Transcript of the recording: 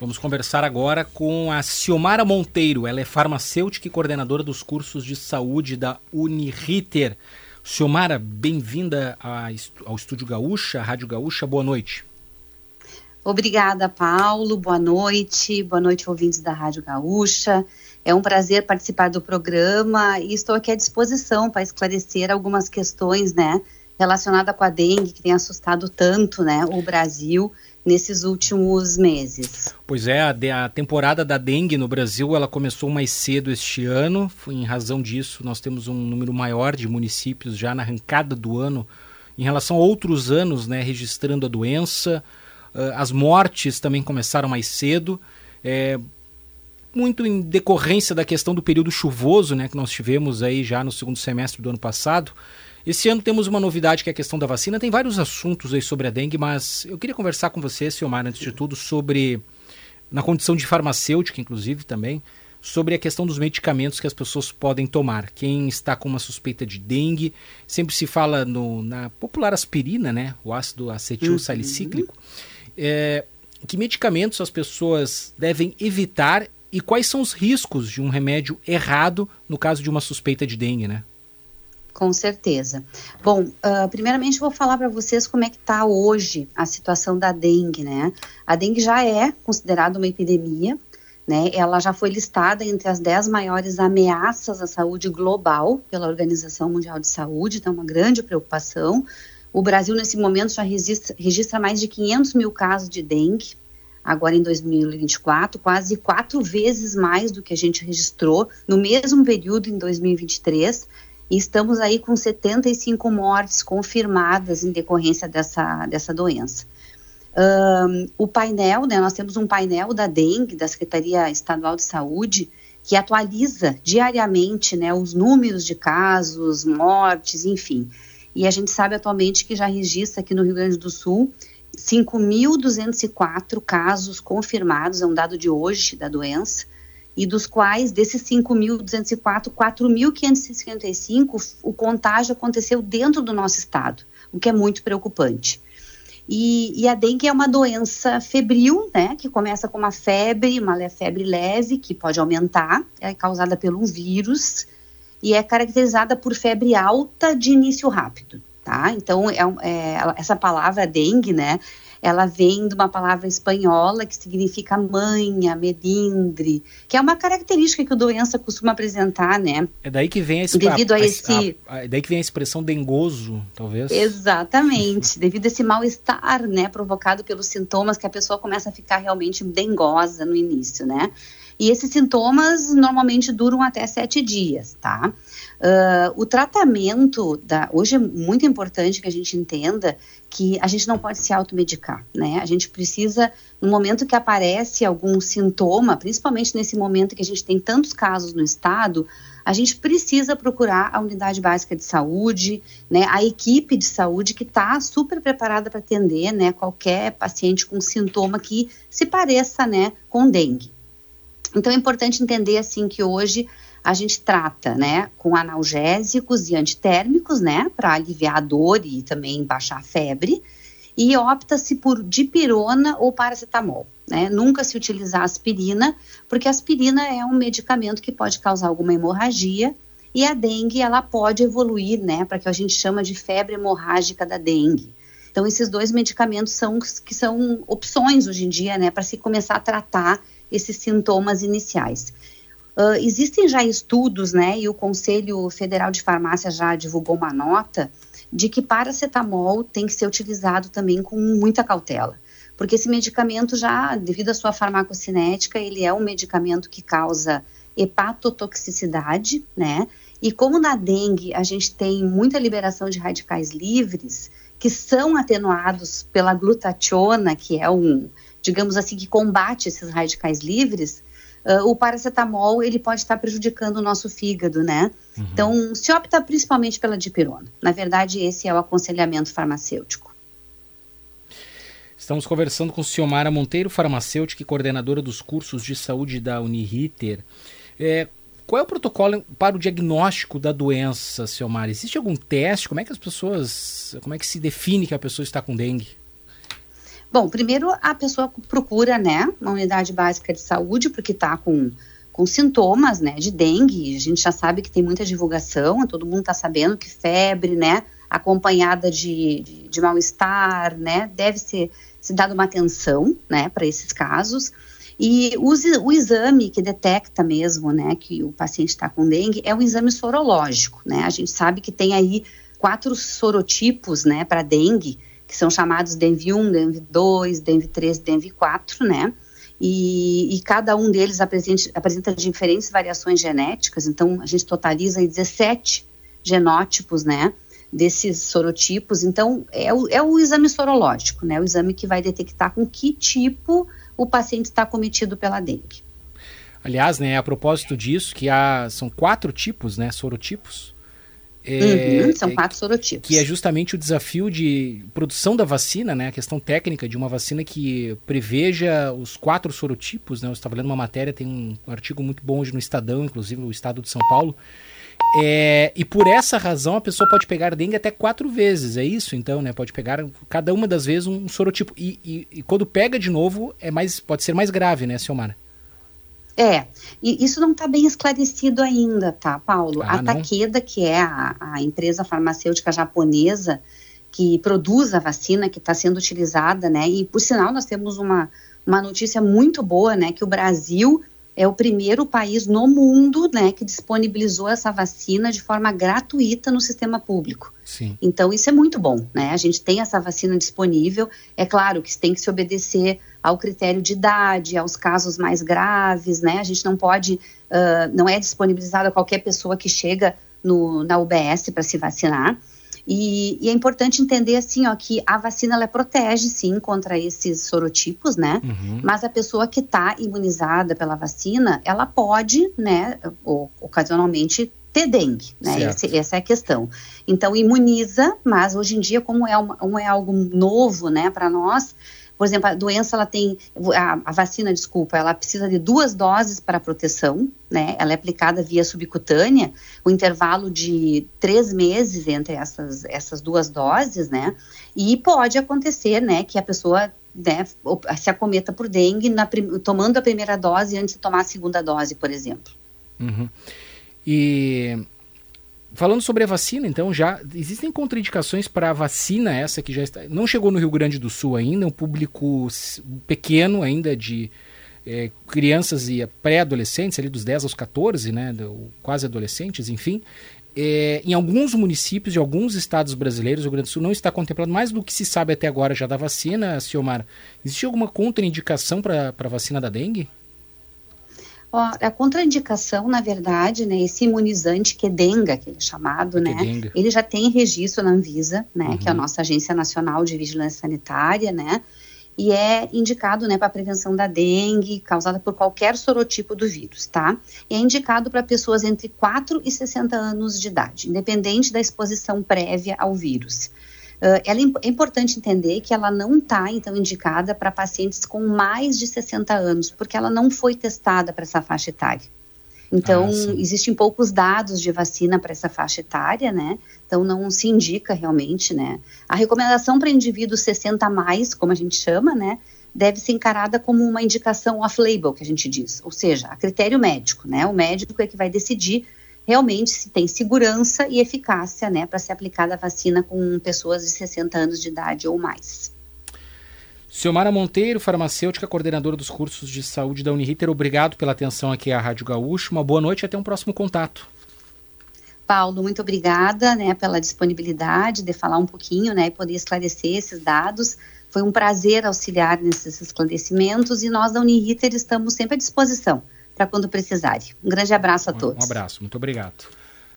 Vamos conversar agora com a Ciomara Monteiro. Ela é farmacêutica e coordenadora dos cursos de saúde da Uniriter. Ciomara, bem-vinda ao Estúdio Gaúcha, Rádio Gaúcha. Boa noite. Obrigada, Paulo. Boa noite. Boa noite, ouvintes da Rádio Gaúcha. É um prazer participar do programa e estou aqui à disposição para esclarecer algumas questões, né, relacionadas com a dengue que tem assustado tanto, né, o Brasil nesses últimos meses. Pois é, a, a, temporada da dengue no Brasil ela começou mais cedo este ano. Em razão disso, nós temos um número maior de municípios já na arrancada do ano em relação a outros anos, né, registrando a doença. Uh, as mortes também começaram mais cedo. É, muito em decorrência da questão do período chuvoso, né, que nós tivemos aí já no segundo semestre do ano passado. Esse ano temos uma novidade que é a questão da vacina. Tem vários assuntos aí sobre a dengue, mas eu queria conversar com você, Silmar, antes de tudo, sobre, na condição de farmacêutica, inclusive também, sobre a questão dos medicamentos que as pessoas podem tomar. Quem está com uma suspeita de dengue, sempre se fala no, na popular aspirina, né? O ácido acetil salicíclico. Uhum. É, que medicamentos as pessoas devem evitar e quais são os riscos de um remédio errado no caso de uma suspeita de dengue, né? Com certeza. Bom, uh, primeiramente vou falar para vocês como é que está hoje a situação da dengue, né? A dengue já é considerada uma epidemia, né? Ela já foi listada entre as dez maiores ameaças à saúde global pela Organização Mundial de Saúde, então uma grande preocupação. O Brasil, nesse momento, já registra, registra mais de 500 mil casos de dengue, agora em 2024, quase quatro vezes mais do que a gente registrou no mesmo período em 2023 e estamos aí com 75 mortes confirmadas em decorrência dessa, dessa doença. Um, o painel, né, nós temos um painel da dengue, da Secretaria Estadual de Saúde, que atualiza diariamente né, os números de casos, mortes, enfim. E a gente sabe atualmente que já registra aqui no Rio Grande do Sul 5.204 casos confirmados, é um dado de hoje da doença, e dos quais, desses 5.204, 4.555, o contágio aconteceu dentro do nosso estado, o que é muito preocupante. E, e, a dengue é uma doença febril, né, que começa com uma febre, uma febre leve, que pode aumentar, é causada pelo vírus, e é caracterizada por febre alta de início rápido, tá? Então, é, é, essa palavra dengue, né, ela vem de uma palavra espanhola que significa manha, melindre, que é uma característica que a doença costuma apresentar, né? É daí que vem a, devido a, a esse a, a, é daí que vem a expressão dengoso, talvez. Exatamente, devido a esse mal-estar, né, provocado pelos sintomas que a pessoa começa a ficar realmente dengosa no início, né? E esses sintomas normalmente duram até sete dias, tá? Uh, o tratamento da, hoje é muito importante que a gente entenda que a gente não pode se automedicar, né? A gente precisa, no momento que aparece algum sintoma, principalmente nesse momento que a gente tem tantos casos no estado, a gente precisa procurar a unidade básica de saúde, né? A equipe de saúde que está super preparada para atender, né? Qualquer paciente com sintoma que se pareça, né? Com dengue. Então é importante entender assim que hoje a gente trata, né, com analgésicos e antitérmicos, né, para aliviar a dor e também baixar a febre, e opta-se por dipirona ou paracetamol, né? Nunca se utiliza aspirina, porque aspirina é um medicamento que pode causar alguma hemorragia e a dengue ela pode evoluir, né, para que a gente chama de febre hemorrágica da dengue. Então esses dois medicamentos são que são opções hoje em dia, né, para se começar a tratar esses sintomas iniciais. Uh, existem já estudos, né, e o Conselho Federal de Farmácia já divulgou uma nota de que paracetamol tem que ser utilizado também com muita cautela, porque esse medicamento já, devido à sua farmacocinética, ele é um medicamento que causa hepatotoxicidade, né, e como na dengue a gente tem muita liberação de radicais livres, que são atenuados pela glutationa, que é um, digamos assim, que combate esses radicais livres, uh, o paracetamol ele pode estar prejudicando o nosso fígado, né? Uhum. Então, se opta principalmente pela dipirona. Na verdade, esse é o aconselhamento farmacêutico. Estamos conversando com Ciomara Monteiro, farmacêutica e coordenadora dos cursos de saúde da Uniriter. É, qual é o protocolo para o diagnóstico da doença, Ciomara? Existe algum teste? Como é que as pessoas, como é que se define que a pessoa está com dengue? Bom, primeiro a pessoa procura, né, uma unidade básica de saúde, porque está com, com sintomas, né, de dengue. A gente já sabe que tem muita divulgação, todo mundo está sabendo que febre, né, acompanhada de, de, de mal-estar, né, deve ser se dado uma atenção, né, para esses casos. E o, o, exame que detecta mesmo, né, que o paciente está com dengue é o exame sorológico, né. A gente sabe que tem aí quatro sorotipos, né, para dengue que são chamados DENV1, DENV2, DENV3, DENV4, né? E, e, cada um deles apresenta, diferentes variações genéticas, então a gente totaliza 17 genótipos, né? Desses sorotipos, então é o, é o exame sorológico, né? O exame que vai detectar com que tipo o paciente está cometido pela dengue. Aliás, né, a propósito disso, que há, são quatro tipos, né, sorotipos, é, uhum, são é quatro sorotipos. Que é justamente o desafio de produção da vacina, né? A questão técnica de uma vacina que preveja os quatro sorotipos, né? Eu estava lendo uma matéria, tem um artigo muito bom hoje no Estadão, inclusive no Estado de São Paulo. É, e por essa razão a pessoa pode pegar dengue até quatro vezes, é isso então, né? Pode pegar cada uma das vezes um sorotipo. E, e, e quando pega de novo, é mais, pode ser mais grave, né, Silmara? É, e isso não está bem esclarecido ainda, tá, Paulo? Ah, a Takeda, que é a, a, empresa farmacêutica japonesa que produz a vacina que está sendo utilizada, né? E por sinal nós temos uma, uma notícia muito boa, né? Que o Brasil é o primeiro país no mundo, né, que disponibilizou essa vacina de forma gratuita no sistema público. Sim. Então isso é muito bom, né? A gente tem essa vacina disponível. É claro que tem que se obedecer ao critério de idade, aos casos mais graves, né? A gente não pode, uh, não é disponibilizado a qualquer pessoa que chega no, na UBS para se vacinar. E, e, é importante entender assim, ó, que a vacina ela protege sim contra esses sorotipos, né? Uhum. Mas a pessoa que está imunizada pela vacina, ela pode, né, ocasionalmente ter dengue, né? Esse, essa é a questão. Então imuniza, mas hoje em dia, como é, uma, como é algo novo, né, para nós, por exemplo, a doença ela tem a, a, vacina, desculpa, ela precisa de duas doses para proteção, né? Ela é aplicada via subcutânea, o intervalo de três meses entre essas essas duas doses, né? E pode acontecer, né, que a pessoa né, se acometa por dengue na, tomando a primeira dose antes de tomar a segunda dose, por exemplo. Uhum. E Falando sobre a vacina, então, já existem contraindicações para a vacina essa que já está. Não chegou no Rio Grande do Sul ainda, é um público pequeno ainda de é, crianças e pré-adolescentes, ali dos 10 aos 14, né, quase adolescentes, enfim. É, em alguns municípios de alguns estados brasileiros, o Rio Grande do Sul não está contemplado mais do que se sabe até agora já da vacina, Ciomar. Existe alguma contraindicação para a vacina da dengue? A contraindicação, na verdade, né, esse imunizante que é denga, que é chamado, né, ele já tem registro na Anvisa, né, uhum. que é a uhum. nossa Agência Nacional de Vigilância Sanitária, né, e é indicado, né, para prevenção da dengue, causada por qualquer sorotipo do vírus, tá? E é indicado para pessoas entre 4 e 60 anos de idade, independente da exposição prévia ao vírus. Uh, ela é importante entender que ela não está, então, indicada para pacientes com mais de 60 anos, porque ela não foi testada para essa faixa etária. Então, ah, existem poucos dados de vacina para essa faixa etária, né? Então, não se indica realmente, né? A recomendação para indivíduos 60 a mais, como a gente chama, né? Deve ser encarada como uma indicação off-label, que a gente diz. Ou seja, a critério médico, né? O médico é que vai decidir realmente se tem segurança e eficácia né, para ser aplicada a vacina com pessoas de 60 anos de idade ou mais. Silmara Monteiro, farmacêutica, coordenadora dos cursos de saúde da Uniriter, obrigado pela atenção aqui à Rádio Gaúcho. Uma boa noite e até um próximo contato. Paulo, muito obrigada né, pela disponibilidade de falar um pouquinho né, e poder esclarecer esses dados. Foi um prazer auxiliar nesses esclarecimentos e nós da Uniriter estamos sempre à disposição para quando precisarem. Um grande abraço a todos. Um abraço, muito obrigado.